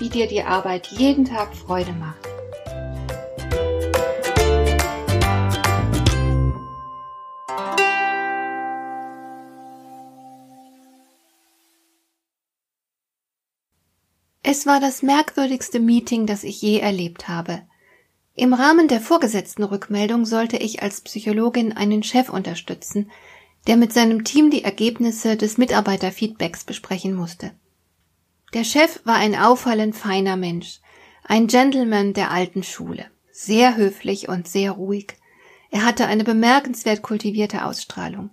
wie dir die Arbeit jeden Tag Freude macht. Es war das merkwürdigste Meeting, das ich je erlebt habe. Im Rahmen der vorgesetzten Rückmeldung sollte ich als Psychologin einen Chef unterstützen, der mit seinem Team die Ergebnisse des Mitarbeiterfeedbacks besprechen musste. Der Chef war ein auffallend feiner Mensch, ein Gentleman der alten Schule, sehr höflich und sehr ruhig. Er hatte eine bemerkenswert kultivierte Ausstrahlung.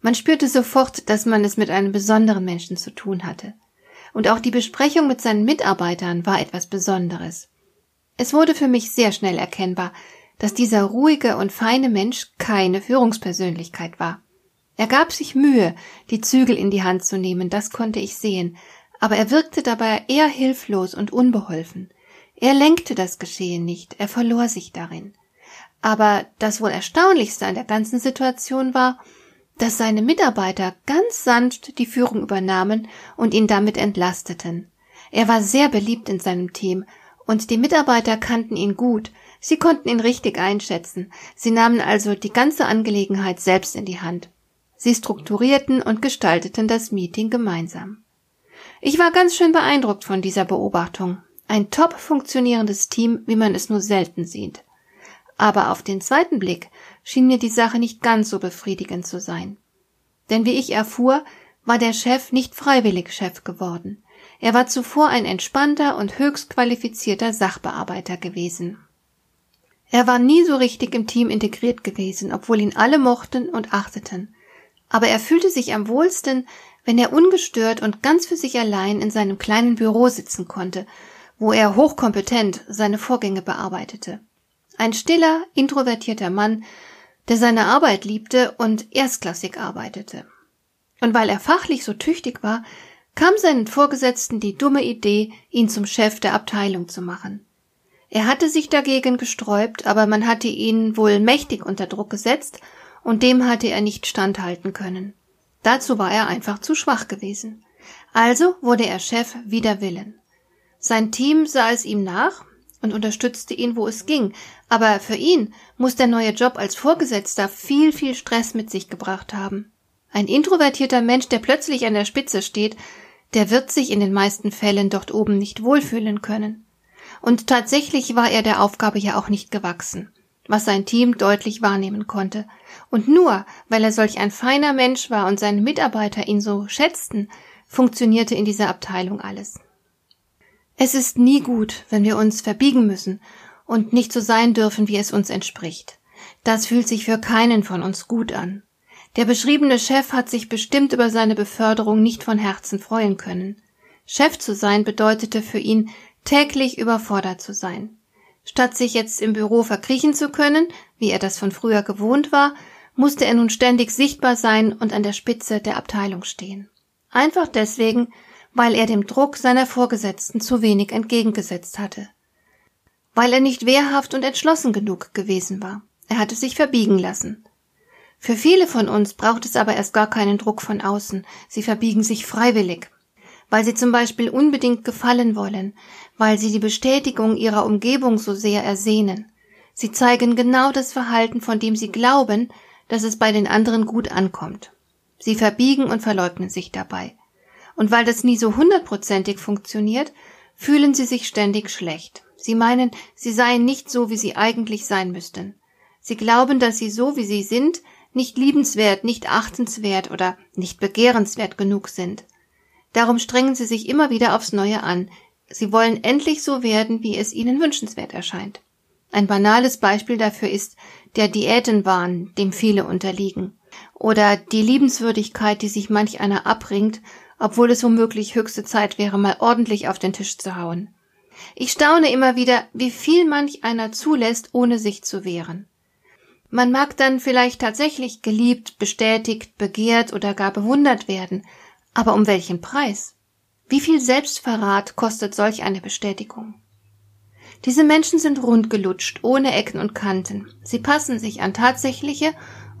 Man spürte sofort, dass man es mit einem besonderen Menschen zu tun hatte. Und auch die Besprechung mit seinen Mitarbeitern war etwas Besonderes. Es wurde für mich sehr schnell erkennbar, dass dieser ruhige und feine Mensch keine Führungspersönlichkeit war. Er gab sich Mühe, die Zügel in die Hand zu nehmen, das konnte ich sehen, aber er wirkte dabei eher hilflos und unbeholfen. Er lenkte das Geschehen nicht, er verlor sich darin. Aber das wohl Erstaunlichste an der ganzen Situation war, dass seine Mitarbeiter ganz sanft die Führung übernahmen und ihn damit entlasteten. Er war sehr beliebt in seinem Team, und die Mitarbeiter kannten ihn gut, sie konnten ihn richtig einschätzen, sie nahmen also die ganze Angelegenheit selbst in die Hand. Sie strukturierten und gestalteten das Meeting gemeinsam. Ich war ganz schön beeindruckt von dieser Beobachtung. Ein top funktionierendes Team, wie man es nur selten sieht. Aber auf den zweiten Blick schien mir die Sache nicht ganz so befriedigend zu sein. Denn wie ich erfuhr, war der Chef nicht freiwillig Chef geworden. Er war zuvor ein entspannter und höchst qualifizierter Sachbearbeiter gewesen. Er war nie so richtig im Team integriert gewesen, obwohl ihn alle mochten und achteten. Aber er fühlte sich am wohlsten, wenn er ungestört und ganz für sich allein in seinem kleinen Büro sitzen konnte, wo er hochkompetent seine Vorgänge bearbeitete. Ein stiller, introvertierter Mann, der seine Arbeit liebte und erstklassig arbeitete. Und weil er fachlich so tüchtig war, kam seinen Vorgesetzten die dumme Idee, ihn zum Chef der Abteilung zu machen. Er hatte sich dagegen gesträubt, aber man hatte ihn wohl mächtig unter Druck gesetzt, und dem hatte er nicht standhalten können. Dazu war er einfach zu schwach gewesen. Also wurde er Chef wider Willen. Sein Team sah es ihm nach und unterstützte ihn, wo es ging, aber für ihn muss der neue Job als Vorgesetzter viel, viel Stress mit sich gebracht haben. Ein introvertierter Mensch, der plötzlich an der Spitze steht, der wird sich in den meisten Fällen dort oben nicht wohlfühlen können. Und tatsächlich war er der Aufgabe ja auch nicht gewachsen was sein Team deutlich wahrnehmen konnte. Und nur weil er solch ein feiner Mensch war und seine Mitarbeiter ihn so schätzten, funktionierte in dieser Abteilung alles. Es ist nie gut, wenn wir uns verbiegen müssen und nicht so sein dürfen, wie es uns entspricht. Das fühlt sich für keinen von uns gut an. Der beschriebene Chef hat sich bestimmt über seine Beförderung nicht von Herzen freuen können. Chef zu sein bedeutete für ihn, täglich überfordert zu sein. Statt sich jetzt im Büro verkriechen zu können, wie er das von früher gewohnt war, musste er nun ständig sichtbar sein und an der Spitze der Abteilung stehen. Einfach deswegen, weil er dem Druck seiner Vorgesetzten zu wenig entgegengesetzt hatte. Weil er nicht wehrhaft und entschlossen genug gewesen war. Er hatte sich verbiegen lassen. Für viele von uns braucht es aber erst gar keinen Druck von außen. Sie verbiegen sich freiwillig weil sie zum Beispiel unbedingt gefallen wollen, weil sie die Bestätigung ihrer Umgebung so sehr ersehnen. Sie zeigen genau das Verhalten, von dem sie glauben, dass es bei den anderen gut ankommt. Sie verbiegen und verleugnen sich dabei. Und weil das nie so hundertprozentig funktioniert, fühlen sie sich ständig schlecht. Sie meinen, sie seien nicht so, wie sie eigentlich sein müssten. Sie glauben, dass sie so, wie sie sind, nicht liebenswert, nicht achtenswert oder nicht begehrenswert genug sind. Darum strengen sie sich immer wieder aufs Neue an. Sie wollen endlich so werden, wie es ihnen wünschenswert erscheint. Ein banales Beispiel dafür ist der Diätenwahn, dem viele unterliegen. Oder die Liebenswürdigkeit, die sich manch einer abringt, obwohl es womöglich höchste Zeit wäre, mal ordentlich auf den Tisch zu hauen. Ich staune immer wieder, wie viel manch einer zulässt, ohne sich zu wehren. Man mag dann vielleicht tatsächlich geliebt, bestätigt, begehrt oder gar bewundert werden, aber um welchen Preis? Wie viel Selbstverrat kostet solch eine Bestätigung? Diese Menschen sind rundgelutscht, ohne Ecken und Kanten. Sie passen sich an tatsächliche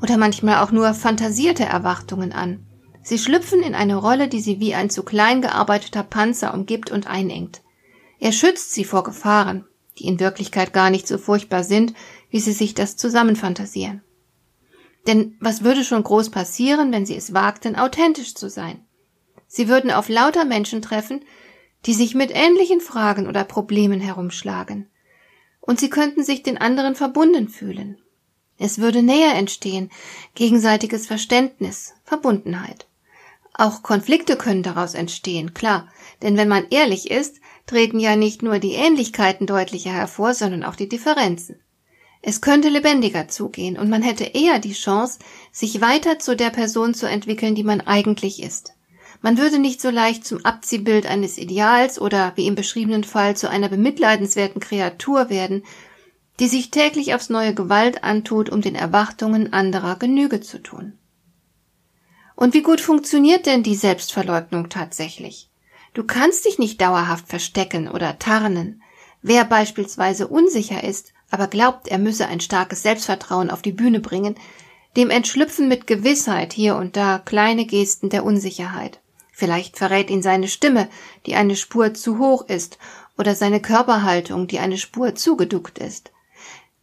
oder manchmal auch nur fantasierte Erwartungen an. Sie schlüpfen in eine Rolle, die sie wie ein zu klein gearbeiteter Panzer umgibt und einengt. Er schützt sie vor Gefahren, die in Wirklichkeit gar nicht so furchtbar sind, wie sie sich das zusammenfantasieren. Denn was würde schon groß passieren, wenn sie es wagten, authentisch zu sein? Sie würden auf lauter Menschen treffen, die sich mit ähnlichen Fragen oder Problemen herumschlagen. Und sie könnten sich den anderen verbunden fühlen. Es würde näher entstehen, gegenseitiges Verständnis, Verbundenheit. Auch Konflikte können daraus entstehen, klar, denn wenn man ehrlich ist, treten ja nicht nur die Ähnlichkeiten deutlicher hervor, sondern auch die Differenzen. Es könnte lebendiger zugehen und man hätte eher die Chance, sich weiter zu der Person zu entwickeln, die man eigentlich ist. Man würde nicht so leicht zum Abziehbild eines Ideals oder, wie im beschriebenen Fall, zu einer bemitleidenswerten Kreatur werden, die sich täglich aufs neue Gewalt antut, um den Erwartungen anderer Genüge zu tun. Und wie gut funktioniert denn die Selbstverleugnung tatsächlich? Du kannst dich nicht dauerhaft verstecken oder tarnen. Wer beispielsweise unsicher ist, aber glaubt, er müsse ein starkes Selbstvertrauen auf die Bühne bringen, dem entschlüpfen mit Gewissheit hier und da kleine Gesten der Unsicherheit. Vielleicht verrät ihn seine Stimme, die eine Spur zu hoch ist, oder seine Körperhaltung, die eine Spur zugeduckt ist.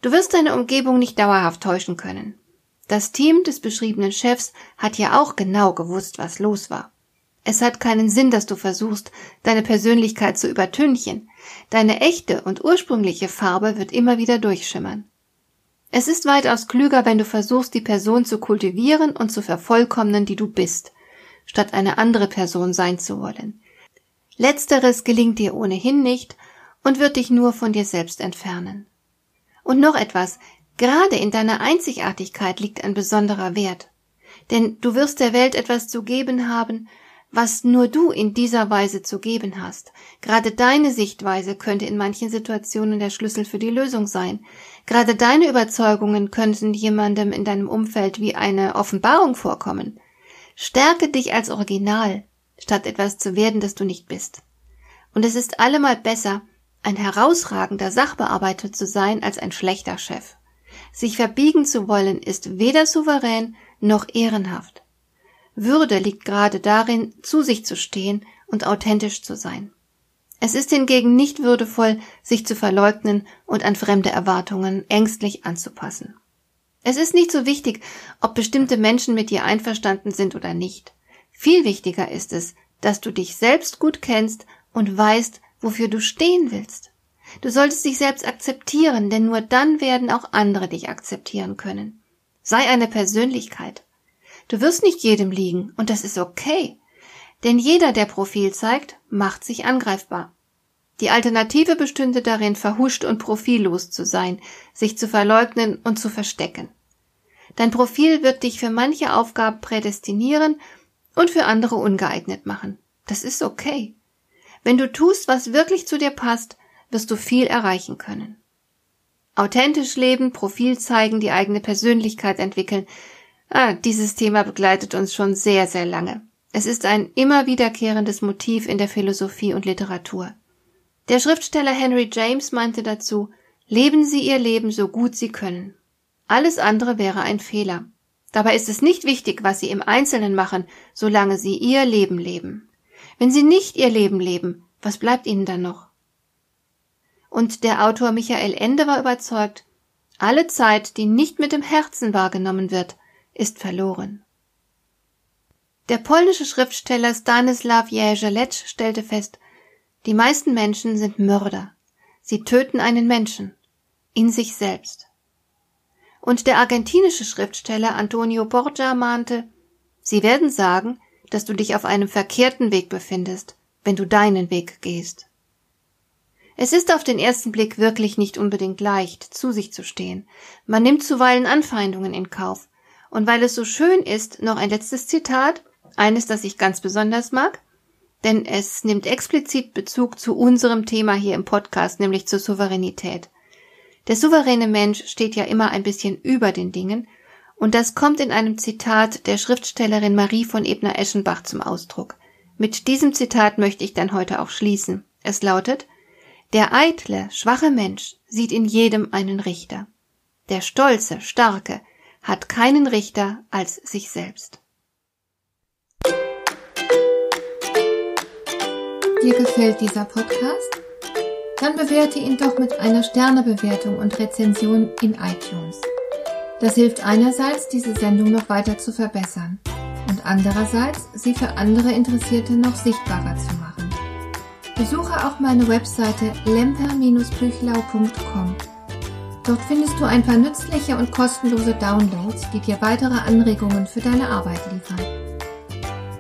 Du wirst deine Umgebung nicht dauerhaft täuschen können. Das Team des beschriebenen Chefs hat ja auch genau gewusst, was los war. Es hat keinen Sinn, dass du versuchst, deine Persönlichkeit zu übertünchen. Deine echte und ursprüngliche Farbe wird immer wieder durchschimmern. Es ist weitaus klüger, wenn du versuchst, die Person zu kultivieren und zu vervollkommnen, die du bist, statt eine andere Person sein zu wollen. Letzteres gelingt dir ohnehin nicht und wird dich nur von dir selbst entfernen. Und noch etwas, gerade in deiner Einzigartigkeit liegt ein besonderer Wert. Denn du wirst der Welt etwas zu geben haben, was nur du in dieser Weise zu geben hast. Gerade deine Sichtweise könnte in manchen Situationen der Schlüssel für die Lösung sein. Gerade deine Überzeugungen könnten jemandem in deinem Umfeld wie eine Offenbarung vorkommen. Stärke dich als Original, statt etwas zu werden, das du nicht bist. Und es ist allemal besser, ein herausragender Sachbearbeiter zu sein als ein schlechter Chef. Sich verbiegen zu wollen ist weder souverän noch ehrenhaft. Würde liegt gerade darin, zu sich zu stehen und authentisch zu sein. Es ist hingegen nicht würdevoll, sich zu verleugnen und an fremde Erwartungen ängstlich anzupassen. Es ist nicht so wichtig, ob bestimmte Menschen mit dir einverstanden sind oder nicht. Viel wichtiger ist es, dass du dich selbst gut kennst und weißt, wofür du stehen willst. Du solltest dich selbst akzeptieren, denn nur dann werden auch andere dich akzeptieren können. Sei eine Persönlichkeit. Du wirst nicht jedem liegen, und das ist okay. Denn jeder, der Profil zeigt, macht sich angreifbar. Die Alternative bestünde darin, verhuscht und profillos zu sein, sich zu verleugnen und zu verstecken. Dein Profil wird dich für manche Aufgaben prädestinieren und für andere ungeeignet machen. Das ist okay. Wenn du tust, was wirklich zu dir passt, wirst du viel erreichen können. Authentisch leben, Profil zeigen, die eigene Persönlichkeit entwickeln. Ah, dieses Thema begleitet uns schon sehr, sehr lange. Es ist ein immer wiederkehrendes Motiv in der Philosophie und Literatur. Der Schriftsteller Henry James meinte dazu, leben Sie Ihr Leben so gut Sie können. Alles andere wäre ein Fehler. Dabei ist es nicht wichtig, was Sie im Einzelnen machen, solange Sie Ihr Leben leben. Wenn Sie nicht Ihr Leben leben, was bleibt Ihnen dann noch? Und der Autor Michael Ende war überzeugt, alle Zeit, die nicht mit dem Herzen wahrgenommen wird, ist verloren. Der polnische Schriftsteller Stanislaw Jerzy stellte fest, die meisten Menschen sind Mörder. Sie töten einen Menschen in sich selbst. Und der argentinische Schriftsteller Antonio Borgia mahnte, Sie werden sagen, dass du dich auf einem verkehrten Weg befindest, wenn du deinen Weg gehst. Es ist auf den ersten Blick wirklich nicht unbedingt leicht, zu sich zu stehen. Man nimmt zuweilen Anfeindungen in Kauf. Und weil es so schön ist, noch ein letztes Zitat, eines, das ich ganz besonders mag. Denn es nimmt explizit Bezug zu unserem Thema hier im Podcast, nämlich zur Souveränität. Der souveräne Mensch steht ja immer ein bisschen über den Dingen, und das kommt in einem Zitat der Schriftstellerin Marie von Ebner-Eschenbach zum Ausdruck. Mit diesem Zitat möchte ich dann heute auch schließen. Es lautet, der eitle, schwache Mensch sieht in jedem einen Richter. Der stolze, starke hat keinen Richter als sich selbst. Dir gefällt dieser Podcast? Dann bewerte ihn doch mit einer Sternebewertung und Rezension in iTunes. Das hilft einerseits, diese Sendung noch weiter zu verbessern und andererseits, sie für andere Interessierte noch sichtbarer zu machen. Besuche auch meine Webseite lemper-büchlau.com. Dort findest du ein paar nützliche und kostenlose Downloads, die dir weitere Anregungen für deine Arbeit liefern.